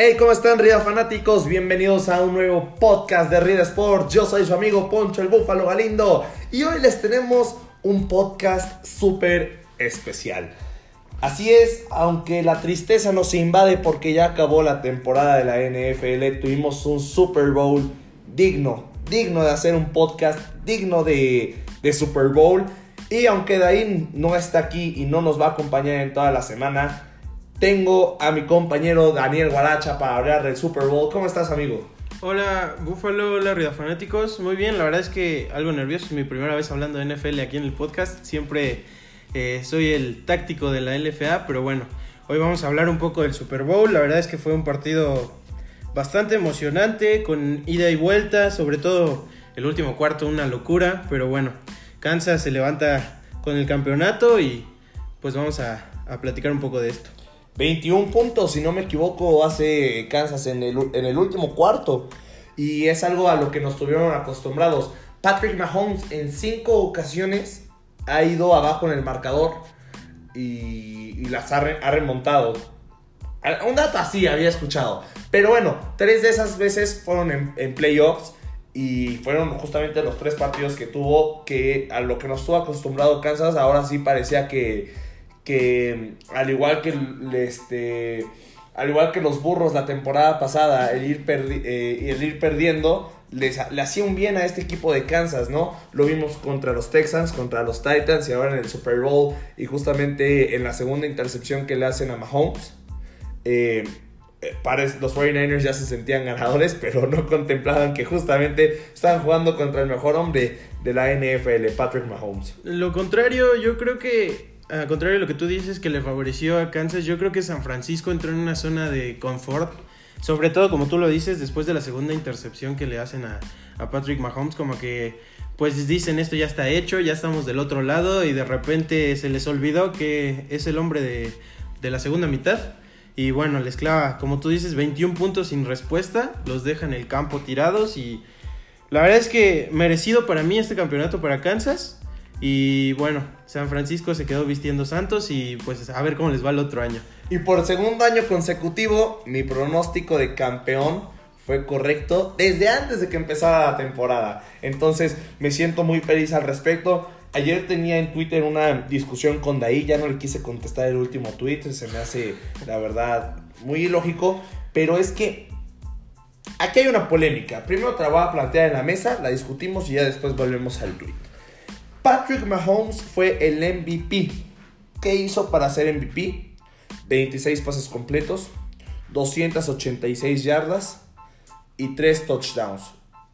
Hey, ¿cómo están, Rida fanáticos? Bienvenidos a un nuevo podcast de Rida Sport. Yo soy su amigo Poncho el Búfalo Galindo y hoy les tenemos un podcast súper especial. Así es, aunque la tristeza nos invade porque ya acabó la temporada de la NFL, tuvimos un Super Bowl digno, digno de hacer un podcast, digno de, de Super Bowl. Y aunque Dain no está aquí y no nos va a acompañar en toda la semana, tengo a mi compañero Daniel Guaracha para hablar del Super Bowl. ¿Cómo estás, amigo? Hola, Búfalo, hola, Río Fanáticos. Muy bien, la verdad es que algo nervioso. Es mi primera vez hablando de NFL aquí en el podcast. Siempre eh, soy el táctico de la LFA, pero bueno, hoy vamos a hablar un poco del Super Bowl. La verdad es que fue un partido bastante emocionante, con ida y vuelta, sobre todo el último cuarto, una locura. Pero bueno, Kansas se levanta con el campeonato y pues vamos a platicar un poco de esto. 21 puntos, si no me equivoco, hace Kansas en el, último cuarto. Y es algo a lo que nos tuvieron acostumbrados. Patrick Mahomes en cinco ocasiones ha ido abajo en el marcador y, las ha, re- ha remontado. Un dato así había escuchado. Pero bueno, tres de esas veces fueron en, en playoffs. Y fueron justamente los tres partidos que tuvo que a lo que nos estuvo acostumbrado Kansas, ahora sí parecía que, que al igual que este al igual que los burros la temporada pasada, el ir, perdi- eh, el ir perdiendo les, le hacía un bien a este equipo de Kansas, ¿no? Lo vimos contra los Texans, contra los Titans y ahora en el Super Bowl y justamente en la segunda intercepción que le hacen a Mahomes. eh, eh, los 49ers ya se sentían ganadores, pero no contemplaban que justamente estaban jugando contra el mejor hombre de la NFL, Patrick Mahomes. Lo contrario, yo creo que, al contrario de lo que tú dices que le favoreció a Kansas, yo creo que San Francisco entró en una zona de confort. Sobre todo, como tú lo dices, después de la segunda intercepción que le hacen a, a Patrick Mahomes, como que pues dicen esto ya está hecho, ya estamos del otro lado y de repente se les olvidó que es el hombre de, de la segunda mitad. Y bueno, les clava, como tú dices, 21 puntos sin respuesta, los deja en el campo tirados y la verdad es que merecido para mí este campeonato para Kansas. Y bueno, San Francisco se quedó vistiendo santos y pues a ver cómo les va el otro año. Y por segundo año consecutivo, mi pronóstico de campeón fue correcto desde antes de que empezara la temporada. Entonces me siento muy feliz al respecto. Ayer tenía en Twitter una discusión con Daí, ya no le quise contestar el último tweet, se me hace la verdad muy ilógico, pero es que aquí hay una polémica. Primero te la voy a plantear en la mesa, la discutimos y ya después volvemos al tweet. Patrick Mahomes fue el MVP. ¿Qué hizo para ser MVP? 26 pases completos, 286 yardas y 3 touchdowns.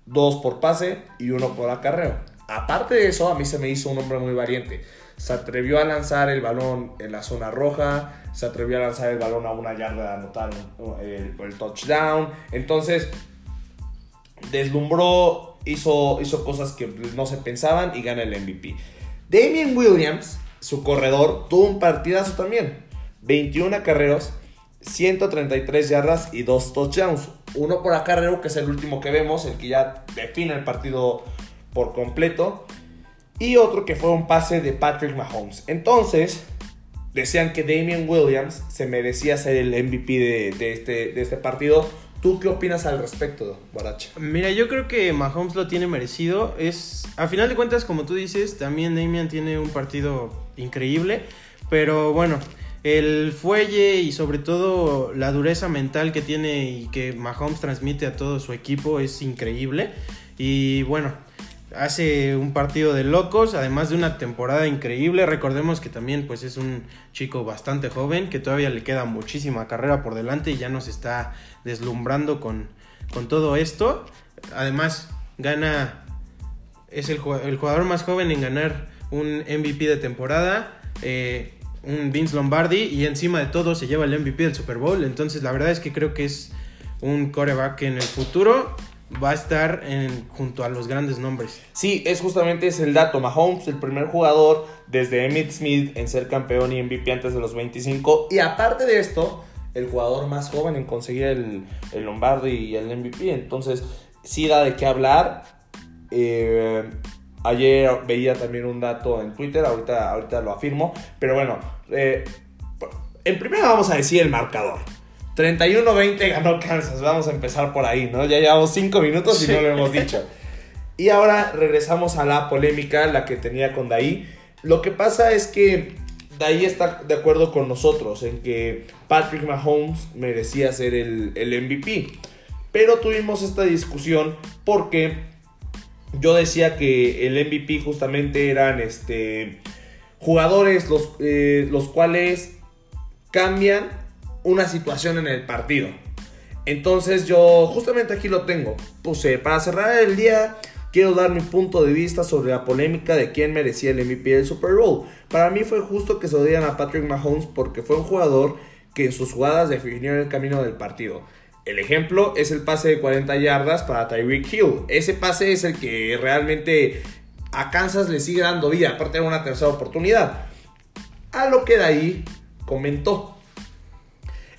2 por pase y 1 por acarreo. Aparte de eso, a mí se me hizo un hombre muy valiente. Se atrevió a lanzar el balón en la zona roja, se atrevió a lanzar el balón a una yarda de anotar el, el touchdown. Entonces, deslumbró, hizo, hizo cosas que no se pensaban y gana el MVP. Damien Williams, su corredor, tuvo un partidazo también. 21 acarreos, 133 yardas y 2 touchdowns. Uno por acarreo, que es el último que vemos, el que ya define el partido por completo. Y otro que fue un pase de Patrick Mahomes. Entonces, decían que Damien Williams se merecía ser el MVP de, de este, de este partido. ¿Tú qué opinas al respecto, Guaracha? Mira, yo creo que Mahomes lo tiene merecido. Es, a final de cuentas, como tú dices, también Damian tiene un partido increíble. Pero bueno, el fuelle y sobre todo la dureza mental que tiene y que Mahomes transmite a todo su equipo es increíble. Y bueno, hace un partido de locos, además de una temporada increíble. Recordemos que también pues es un chico bastante joven, que todavía le queda muchísima carrera por delante y ya nos está deslumbrando con, con todo esto. Además, gana, es el, jugador más joven en ganar un MVP de temporada. eh, un Vince Lombardi y encima de todo se lleva el MVP del Super Bowl. Entonces la verdad es que creo que es un coreback en el futuro va a estar en- junto a los grandes nombres. Sí, es justamente es el dato. Mahomes, el primer jugador desde Emmitt Smith en ser campeón y MVP antes de los 25. Y aparte de esto, el jugador más joven en conseguir el, Lombardi y el MVP. Entonces, sí da de qué hablar. Eh, ayer veía también un dato en Twitter, ahorita, ahorita lo afirmo. Pero bueno, eh, en primera vamos a decir el marcador. 31-20 ganó Kansas. Vamos a empezar por ahí, ¿no? Ya llevamos 5 minutos y no lo hemos dicho. Y ahora regresamos a la polémica, la que tenía con Daí. Lo que pasa es que Daí está de acuerdo con nosotros en que Patrick Mahomes merecía ser el, el MVP. Pero tuvimos esta discusión porque yo decía que el MVP justamente eran este, jugadores los, eh, los cuales cambian una situación en el partido. Entonces yo justamente aquí lo tengo. Puse, para cerrar el día, quiero dar mi punto de vista sobre la polémica de quién merecía el MVP del Super Bowl. Para mí fue justo que se lo dieran a Patrick Mahomes porque fue un jugador que en sus jugadas definió el camino del partido. El ejemplo es el pase de 40 yardas para Tyreek Hill. Ese pase es el que realmente a Kansas le sigue dando vida, aparte de una tercera oportunidad. A lo que de ahí comentó.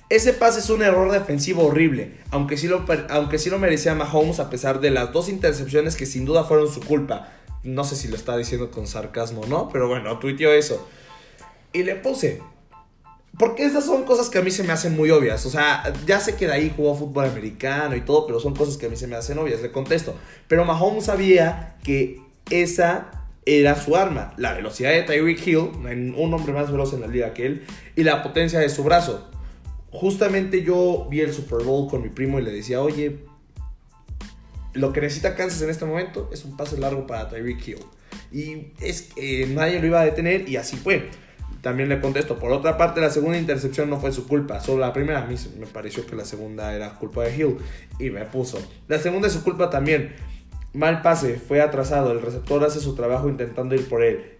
Ese pase es un error defensivo horrible, aunque sí, lo, aunque sí lo merecía Mahomes a pesar de las dos intercepciones que sin duda fueron su culpa. No sé si lo está diciendo con sarcasmo o no, pero bueno, tuiteó eso. Y le puse, porque esas son cosas que a mí se me hacen muy obvias. O sea, ya sé que de ahí jugó fútbol americano y todo, pero son cosas que a mí se me hacen obvias. Le contesto. Pero Mahomes sabía que esa era su arma. La velocidad de Tyreek Hill, un hombre más veloz en la liga que él, y la potencia de su brazo. Justamente yo vi el Super Bowl con mi primo y le decía, oye, lo que necesita Kansas en este momento es un pase largo para Tyreek Hill. Y es que nadie lo iba a detener y así fue. También le contesto. Por otra parte, la segunda intercepción no fue su culpa. Solo la primera. A mí me pareció que la segunda era culpa de Hill. Y me puso. La segunda es su culpa también. Mal pase. Fue atrasado. El receptor hace su trabajo intentando ir por él.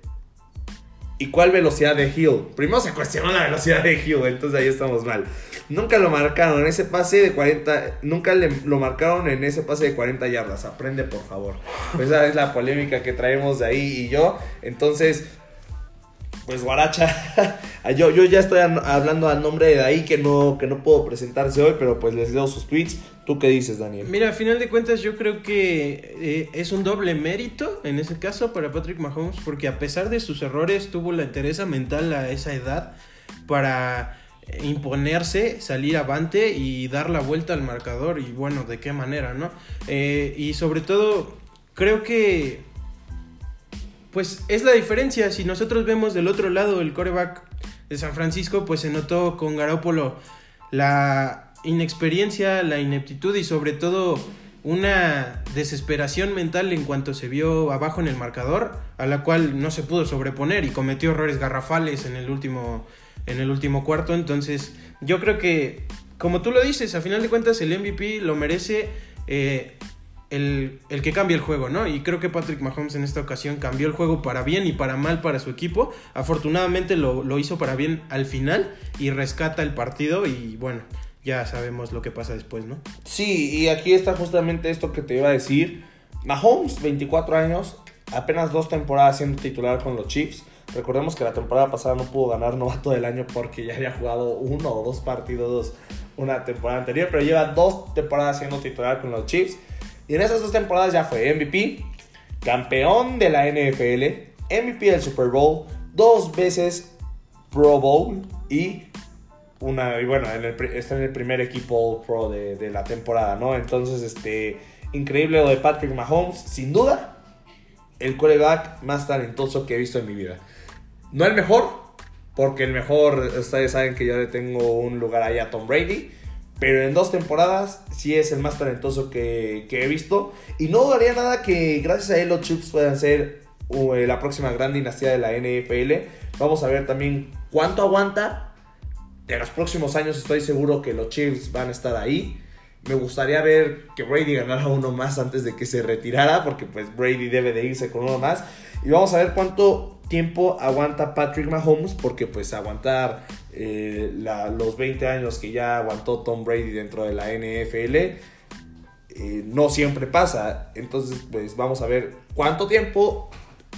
¿Y cuál velocidad de Hill? Primero se cuestionó la velocidad de Hill. Entonces ahí estamos mal. Nunca lo marcaron en ese pase de 40. Nunca lo marcaron en ese pase de 40 yardas. Aprende, por favor. Esa es la polémica que traemos de ahí y yo. Entonces pues Guaracha, yo, yo ya estoy hablando al nombre de ahí que no, que no puedo presentarse hoy, pero pues les leo sus tweets. ¿Tú qué dices, Daniel? Mira, a final de cuentas yo creo que eh, es un doble mérito en ese caso para Patrick Mahomes, porque a pesar de sus errores tuvo la entereza mental a esa edad para imponerse, salir avante y dar la vuelta al marcador y bueno, de qué manera, ¿no? Eh, y sobre todo, creo que pues es la diferencia. Si nosotros vemos del otro lado el coreback de San Francisco, pues se notó con Garópolo la inexperiencia, la ineptitud y sobre todo una desesperación mental en cuanto se vio abajo en el marcador, a la cual no se pudo sobreponer y cometió errores garrafales en el último, en el último cuarto. Entonces, yo creo que, como tú lo dices, a final de cuentas el MVP lo merece. Eh, el, que cambia el juego, ¿no? Y creo que Patrick Mahomes en esta ocasión cambió el juego para bien y para mal para su equipo. Afortunadamente lo, hizo para bien al final y rescata el partido y bueno, ya sabemos lo que pasa después, ¿no? Sí, y aquí está justamente esto que te iba a decir. Mahomes, 24 años, apenas dos temporadas siendo titular con los Chiefs. Recordemos que la temporada pasada no pudo ganar novato del año porque ya había jugado uno o dos partidos una temporada anterior, pero lleva dos temporadas siendo titular con los Chiefs. Y en esas dos temporadas ya fue MVP, campeón de la NFL, MVP del Super Bowl, dos veces Pro Bowl y una, y bueno, está en el primer equipo Pro de, la temporada, ¿no? Entonces, este, increíble lo de Patrick Mahomes, sin duda, el quarterback más talentoso que he visto en mi vida. No el mejor, porque el mejor, ustedes saben que yo le tengo un lugar ahí a Tom Brady. Pero en dos temporadas sí es el más talentoso que, he visto. Y no daría nada que gracias a él los Chiefs puedan ser uh, la próxima gran dinastía de la NFL. Vamos a ver también cuánto aguanta. De los próximos años estoy seguro que los Chiefs van a estar ahí. Me gustaría ver que Brady ganara uno más antes de que se retirara, porque pues Brady debe de irse con uno más. Y vamos a ver cuánto tiempo aguanta Patrick Mahomes, porque pues aguantar eh, los 20 años que ya aguantó Tom Brady dentro de la NFL, eh, no siempre pasa. Entonces, pues vamos a ver cuánto tiempo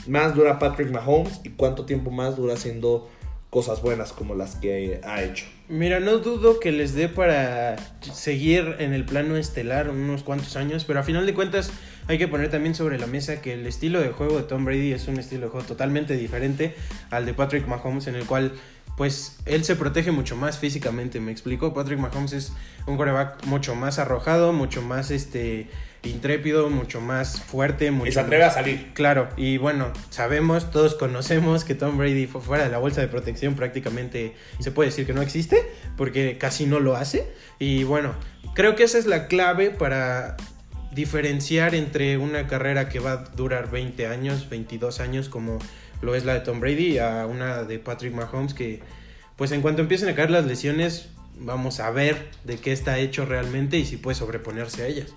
más dura Patrick Mahomes y cuánto tiempo más dura haciendo cosas buenas como las que ha hecho. Mira, no dudo que les dé para seguir en el plano estelar unos cuantos años, pero a final de cuentas hay que poner también sobre la mesa que el estilo de juego de Tom Brady es un estilo de juego totalmente diferente al de Patrick Mahomes, en el cual pues él se protege mucho más físicamente, me explico. Patrick Mahomes es un quarterback mucho más arrojado, mucho más este intrépido, mucho más fuerte, mucho y se atreve más- a salir. Claro, y bueno, sabemos, todos conocemos que Tom Brady fue fuera de la bolsa de protección prácticamente se puede decir que no existe, porque casi no lo hace. Y bueno, creo que esa es la clave para diferenciar entre una carrera que va a durar 20 años, 22 años, como lo es la de Tom Brady, a una de Patrick Mahomes, que pues en cuanto empiecen a caer las lesiones, vamos a ver de qué está hecho realmente y si puede sobreponerse a ellas.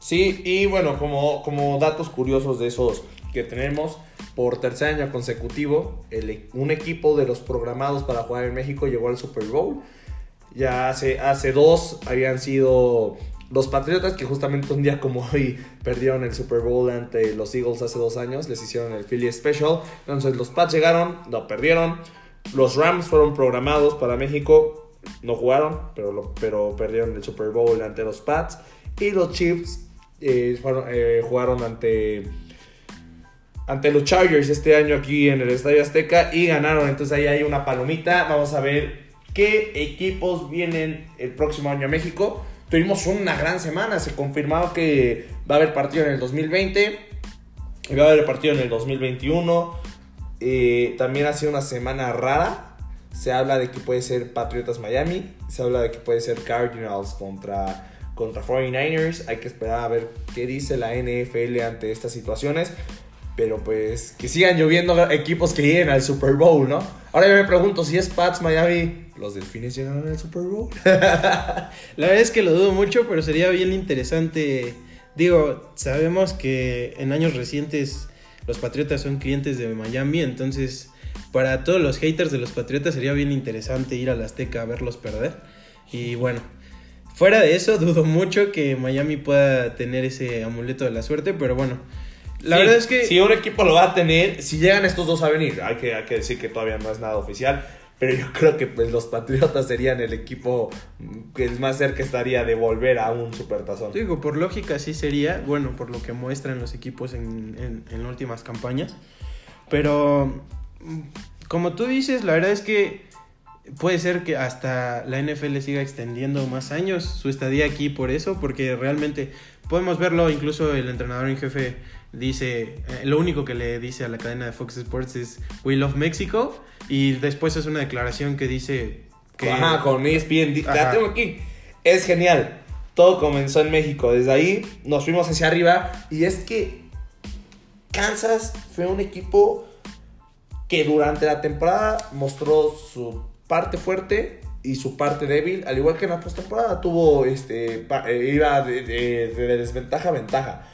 Sí, y bueno, como, como datos curiosos de esos que tenemos, por tercer año consecutivo, el e- un equipo de los programados para jugar en México llegó al Super Bowl. Ya hace, hace dos habían sido los Patriotas, que justamente un día como hoy perdieron el Super Bowl ante los Eagles hace dos años, les hicieron el Philly Special. Entonces los Pats llegaron, lo perdieron. Los Rams fueron programados para México, no jugaron, pero, pero perdieron el Super Bowl ante los Pats. Y los Chiefs eh, eh, jugaron ante, ante los Chargers este año aquí en el Estadio Azteca y ganaron. Entonces ahí hay una palomita. Vamos a ver qué equipos vienen el próximo año a México. Tuvimos una gran semana. Se confirmó que va a haber partido en el 2020 y va a haber partido en el 2021. Eh, también ha sido una semana rara. Se habla de que puede ser Patriotas Miami. Se habla de que puede ser Cardinals contra, contra 49ers. Hay que esperar a ver qué dice la NFL ante estas situaciones. Pero pues que sigan lloviendo equipos que lleguen al Super Bowl, ¿no? Ahora yo me pregunto si es Pats Miami. ¿Los delfines llegaron al Super Bowl? La verdad es que lo dudo mucho, pero sería bien interesante. Digo, sabemos que en años recientes los Patriotas son clientes de Miami, entonces para todos los haters de los Patriotas sería bien interesante ir a la Azteca a verlos perder. Y bueno, fuera de eso, dudo mucho que Miami pueda tener ese amuleto de la suerte, pero bueno, la Sí, verdad es que... Si un equipo lo va a tener, si llegan estos dos a venir, hay que, hay que decir que todavía no es nada oficial. Pero yo creo que pues, los Patriotas serían el equipo que es más cerca estaría de volver a un supertazón. Digo, por lógica sí sería, bueno, por lo que muestran los equipos en, en, en últimas campañas. Pero, mm, como tú dices, la verdad es que puede ser que hasta la NFL siga extendiendo más años su estadía aquí por eso, porque realmente podemos verlo, incluso el entrenador en jefe dice, eh, lo único que le dice a la cadena de Fox Sports es We love Mexico, y después es una declaración que dice que... Ajá, con ESPN. La tengo aquí. Es genial. Todo comenzó en México. Desde ahí nos fuimos hacia arriba. Y es que Kansas fue un equipo que durante la temporada mostró su parte fuerte y su parte débil. Al igual que en la postemporada tuvo este pa- eh, iba de, de- de desventaja a ventaja.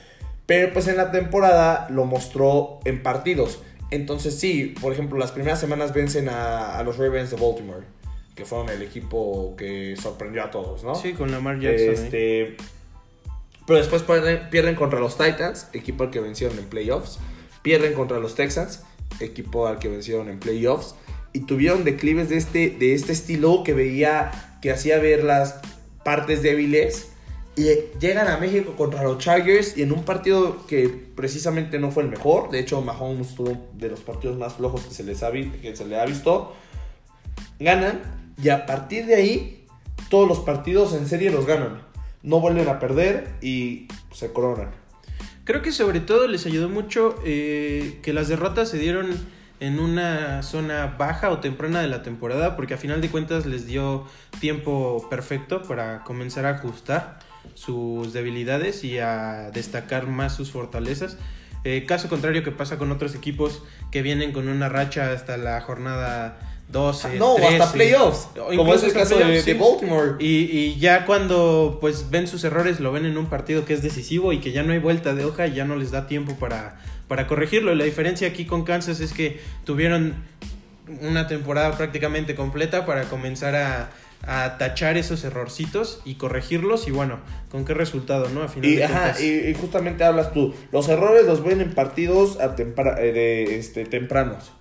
Pero pues en la temporada lo mostró en partidos. Entonces sí, por ejemplo, las primeras semanas vencen a, a los Ravens de Baltimore, que fueron el equipo que sorprendió a todos, ¿no? Sí, con Lamar Jackson. ¿eh? Este, pero después pierden, pierden contra los Titans, equipo al que vencieron en playoffs. Pierden contra los Texans, equipo al que vencieron en playoffs. Y tuvieron declives de este, de este estilo que veía, que hacía ver las partes débiles. Y llegan a México contra los Chargers y en un partido que precisamente no fue el mejor. De hecho, Mahomes tuvo de los partidos más flojos que se, les ha, que se le ha visto. Ganan y a partir de ahí todos los partidos en serie los ganan. No vuelven a perder y se coronan. Creo que sobre todo les ayudó mucho eh, que las derrotas se dieron en una zona baja o temprana de la temporada, porque a final de cuentas les dio tiempo perfecto para comenzar a ajustar sus debilidades y a destacar más sus fortalezas. Eh, caso contrario que pasa con otros equipos que vienen con una racha hasta la jornada 12. no, 13, hasta playoffs. Como es el caso de. Baltimore. Y, y ya cuando pues ven sus errores lo ven en un partido que es decisivo y que ya no hay vuelta de hoja y ya no les da tiempo para, para corregirlo. La diferencia aquí con Kansas es que tuvieron una temporada prácticamente completa para comenzar a, a tachar esos errorcitos y corregirlos y bueno, ¿con qué resultado, no? A final Y, de ajá, y, y justamente hablas tú. Los errores los ven en partidos a tempra- eh, de, este, tempranos.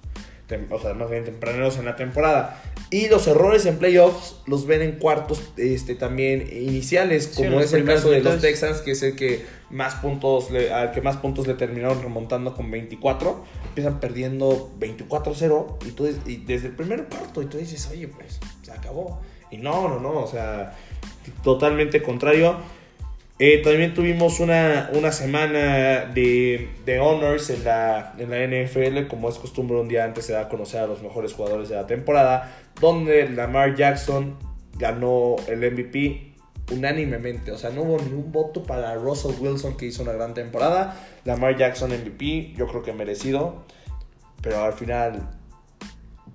o sea, más bien tempraneros en la temporada. Y los errores en playoffs los ven en cuartos este, también iniciales, como es el caso de los Texans, que es el que más puntos le, al que más puntos le terminaron remontando con 24. Empiezan perdiendo 24-0 y, tú, y desde el primer cuarto y tú dices, oye, pues se acabó. Y no, no, no, o sea, totalmente contrario. Eh, también tuvimos una, una semana de, de, honors en la, en la NFL, como es costumbre un día antes se da a conocer a los mejores jugadores de la temporada, donde Lamar Jackson ganó el MVP unánimemente, o sea, no hubo ningún voto para Russell Wilson que hizo una gran temporada, Lamar Jackson MVP, yo creo que merecido, pero al final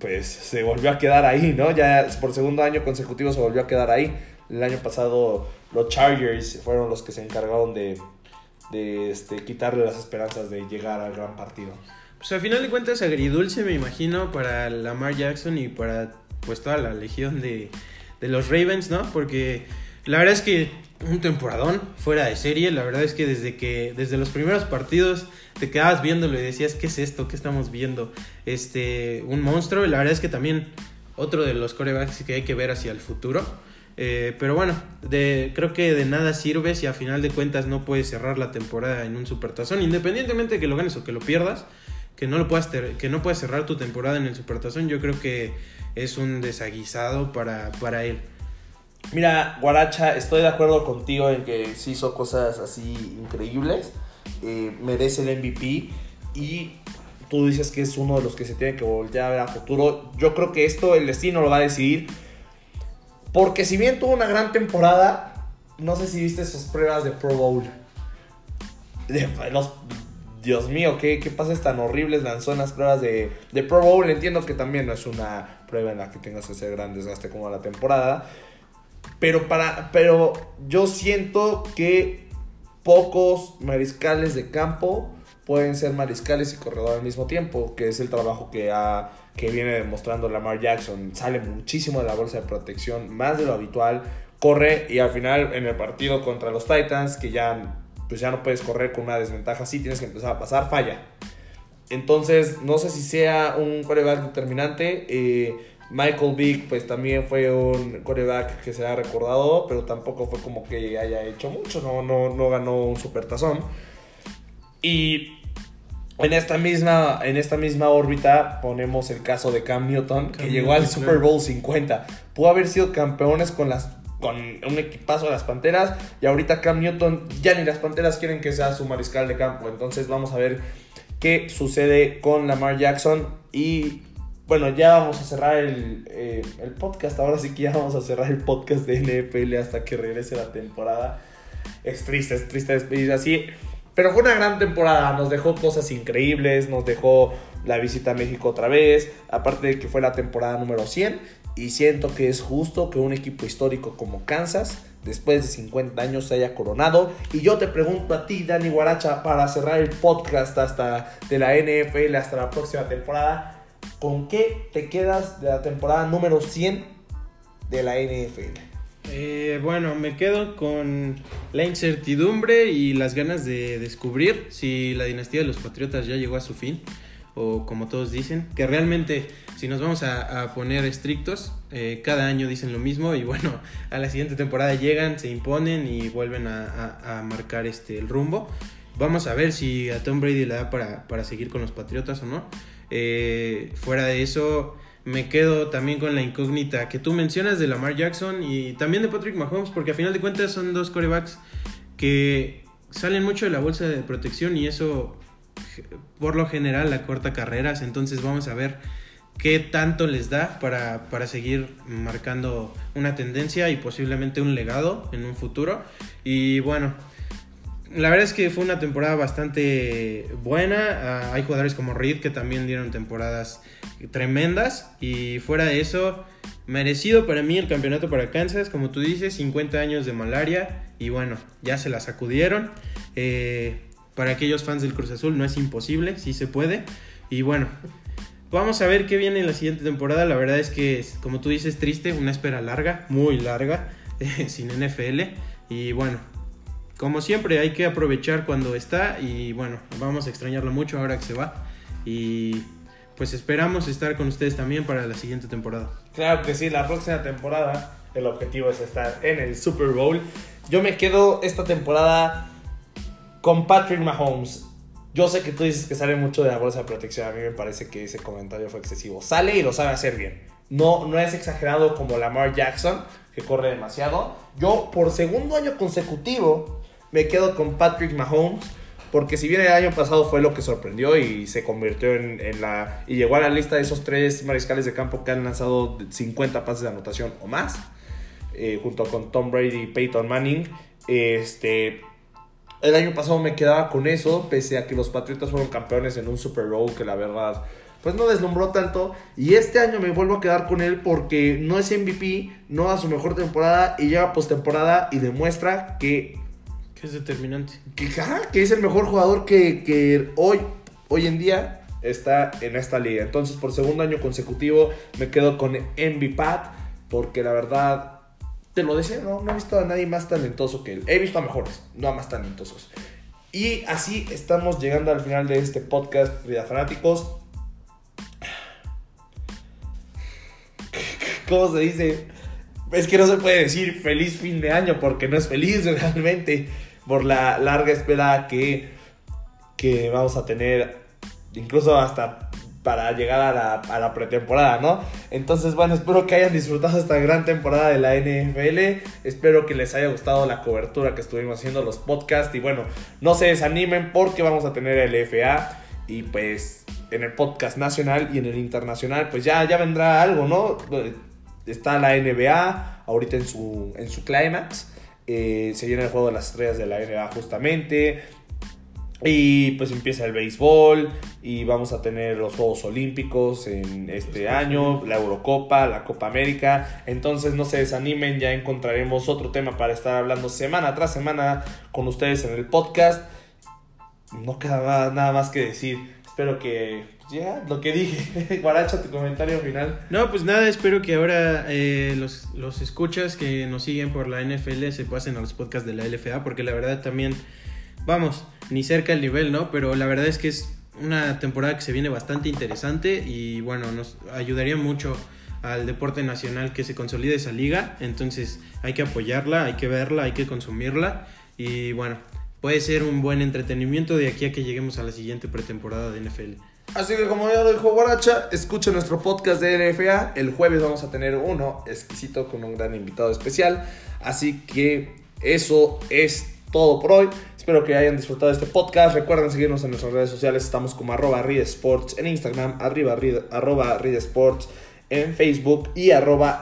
pues se volvió a quedar ahí, ¿no? Ya por segundo año consecutivo se volvió a quedar ahí. El año pasado los Chargers fueron los que se encargaron de, de este, quitarle las esperanzas de llegar al gran partido. Pues al final de cuentas agridulce me imagino para Lamar Jackson y para pues toda la legión de, de los Ravens, ¿no? Porque la verdad es que un temporadón fuera de serie, la verdad es que desde que desde los primeros partidos te quedabas viéndolo y decías, ¿qué es esto? ¿Qué estamos viendo? Este, un monstruo, la verdad es que también otro de los corebacks que hay que ver hacia el futuro. Eh, pero bueno, creo que de nada sirve si a final de cuentas no puedes cerrar la temporada en un supertazón, independientemente de que lo ganes o que lo pierdas, que no, lo puedas que no puedes cerrar tu temporada en el supertazón, yo creo que es un desaguisado para, para él. Mira, Guaracha, estoy de acuerdo contigo en que sí hizo cosas así increíbles, eh, merece el MVP y tú dices que es uno de los que se tiene que voltear a ver a futuro. Yo creo que esto el destino lo va a decidir porque si bien tuvo una gran temporada, no sé si viste sus pruebas de Pro Bowl. Dios mío, ¿qué, qué pases tan horribles lanzó en las pruebas de, de, Pro Bowl. Entiendo que también no es una prueba en la que tengas que hacer gran desgaste como la temporada. Pero, para, pero yo siento que pocos mariscales de campo pueden ser mariscales y corredor al mismo tiempo, que es el trabajo que ha que viene demostrando Lamar Jackson. Sale muchísimo de la bolsa de protección, más de lo habitual. Corre y al final en el partido contra los Titans, que ya, pues ya no puedes correr con una desventaja así, tienes que empezar a pasar, falla. Entonces, no sé si sea un coreback determinante. Eh, Michael Vick, pues también fue un coreback que se ha recordado, pero tampoco fue como que haya hecho mucho, no, no, no ganó un supertazón. Y en esta misma, en esta misma órbita ponemos el caso de Cam Newton, que llegó al Super Bowl 50. Pudo haber sido campeones con las con un equipazo de las Panteras y ahorita Cam Newton ya ni las Panteras quieren que sea su mariscal de campo. Entonces vamos a ver qué sucede con Lamar Jackson y bueno, ya vamos a cerrar el, eh, el podcast. Ahora sí que ya vamos a cerrar el podcast de NFL hasta que regrese la temporada. Es triste, es triste despedir así. Pero fue una gran temporada, nos dejó cosas increíbles, nos dejó la visita a México otra vez, aparte de que fue la temporada número 100 y siento que es justo que un equipo histórico como Kansas, después de 50 años, se haya coronado. Y yo te pregunto a ti, Dani Guaracha, para cerrar el podcast hasta de la NFL hasta la próxima temporada, ¿con qué te quedas de la temporada número 100 de la NFL? Eh, bueno, me quedo con la incertidumbre y las ganas de descubrir si la dinastía de los Patriotas ya llegó a su fin, o como todos dicen, que realmente si nos vamos a, poner estrictos, eh, cada año dicen lo mismo y bueno, a la siguiente temporada llegan, se imponen y vuelven a, marcar este, el rumbo. Vamos a ver si a Tom Brady le da para, para seguir con los Patriotas o no. Eh, fuera de eso me quedo también con la incógnita que tú mencionas de Lamar Jackson y también de Patrick Mahomes, porque a final de cuentas son dos corebacks que salen mucho de la bolsa de protección y eso por lo general la corta carreras, entonces vamos a ver qué tanto les da para, para seguir marcando una tendencia y posiblemente un legado en un futuro. Y bueno, la verdad es que fue una temporada bastante buena. Ah, hay jugadores como Reed que también dieron temporadas tremendas. Y fuera de eso, merecido para mí el campeonato para Kansas. Como tú dices, 50 años de malaria. Y bueno, ya se la sacudieron. Eh, para aquellos fans del Cruz Azul no es imposible, sí se puede. Y bueno, vamos a ver qué viene en la siguiente temporada. La verdad es que, como tú dices, triste, una espera larga, muy larga, sin NFL. Y bueno, como siempre, hay que aprovechar cuando está y bueno, vamos a extrañarlo mucho ahora que se va. Y pues esperamos estar con ustedes también para la siguiente temporada. Claro que sí, la próxima temporada el objetivo es estar en el Super Bowl. Yo me quedo esta temporada con Patrick Mahomes. Yo sé que tú dices que sale mucho de la bolsa de protección. A mí me parece que ese comentario fue excesivo. Sale y lo sabe hacer bien. No, no es exagerado como Lamar Jackson, que corre demasiado. Yo, por segundo año consecutivo, me quedo con Patrick Mahomes. Porque si bien el año pasado fue lo que sorprendió y se convirtió en, la... y llegó a la lista de esos tres mariscales de campo que han lanzado 50 pases de anotación o más, eh, junto con Tom Brady y Peyton Manning, este... El año pasado me quedaba con eso, pese a que los Patriotas fueron campeones en un Super Bowl que la verdad pues no deslumbró tanto. Y este año me vuelvo a quedar con él porque no es MVP, no da su mejor temporada y llega postemporada y demuestra que es determinante. Que, es el mejor jugador que, que, hoy, hoy en día está en esta liga. Entonces, por segundo año consecutivo, me quedo con MVPAT. Porque la verdad, te lo decía, no, no he visto a nadie más talentoso que él. He visto a mejores, no a más talentosos. Y así estamos llegando al final de este podcast, Vida Fanáticos. ¿Cómo se dice? Es que no se puede decir feliz fin de año porque no es feliz realmente por la larga espera que, que vamos a tener, incluso hasta para llegar a la, a la, pretemporada, ¿no? Entonces, bueno, espero que hayan disfrutado esta gran temporada de la NFL. Espero que les haya gustado la cobertura que estuvimos haciendo, los podcasts. Y bueno, no se desanimen porque vamos a tener el FA. Y pues en el podcast nacional y en el internacional, pues ya, ya vendrá algo, ¿no? Está la NBA ahorita en su, en su climax. Eh, se viene el juego de las estrellas de la NBA justamente. Y pues empieza el béisbol y vamos a tener los Juegos Olímpicos en este año, la Eurocopa, la Copa América. Entonces no se desanimen, ya encontraremos otro tema para estar hablando semana tras semana con ustedes en el podcast. No queda nada más que decir. Espero que ya, lo que dije. Guaracha, tu comentario final. No, pues nada, espero que ahora eh, los, los escuchas que nos siguen por la NFL se pasen a los podcasts de la LFA, porque la verdad también, vamos, ni cerca el nivel, ¿no? Pero la verdad es que es una temporada que se viene bastante interesante y bueno, nos ayudaría mucho al deporte nacional que se consolide esa liga. Entonces hay que apoyarla, hay que verla, hay que consumirla y bueno, puede ser un buen entretenimiento de aquí a que lleguemos a la siguiente pretemporada de NFL. Así que como ya lo dijo Guaracha, escuchen nuestro podcast de LFA. El jueves vamos a tener uno exquisito con un gran invitado especial. Así que eso es todo por hoy. Espero que hayan disfrutado de este podcast. Recuerden seguirnos en nuestras redes sociales. Estamos como arroba Sports en Instagram, arriba, arroba Sports en Facebook y arroba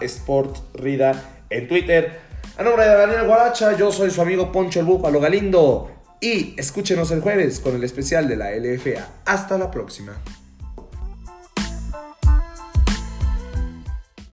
Rida en Twitter. A nombre de Daniel Guaracha, yo soy su amigo Poncho el Búfalo Galindo. Y escúchenos el jueves con el especial de la LFA. Hasta la próxima.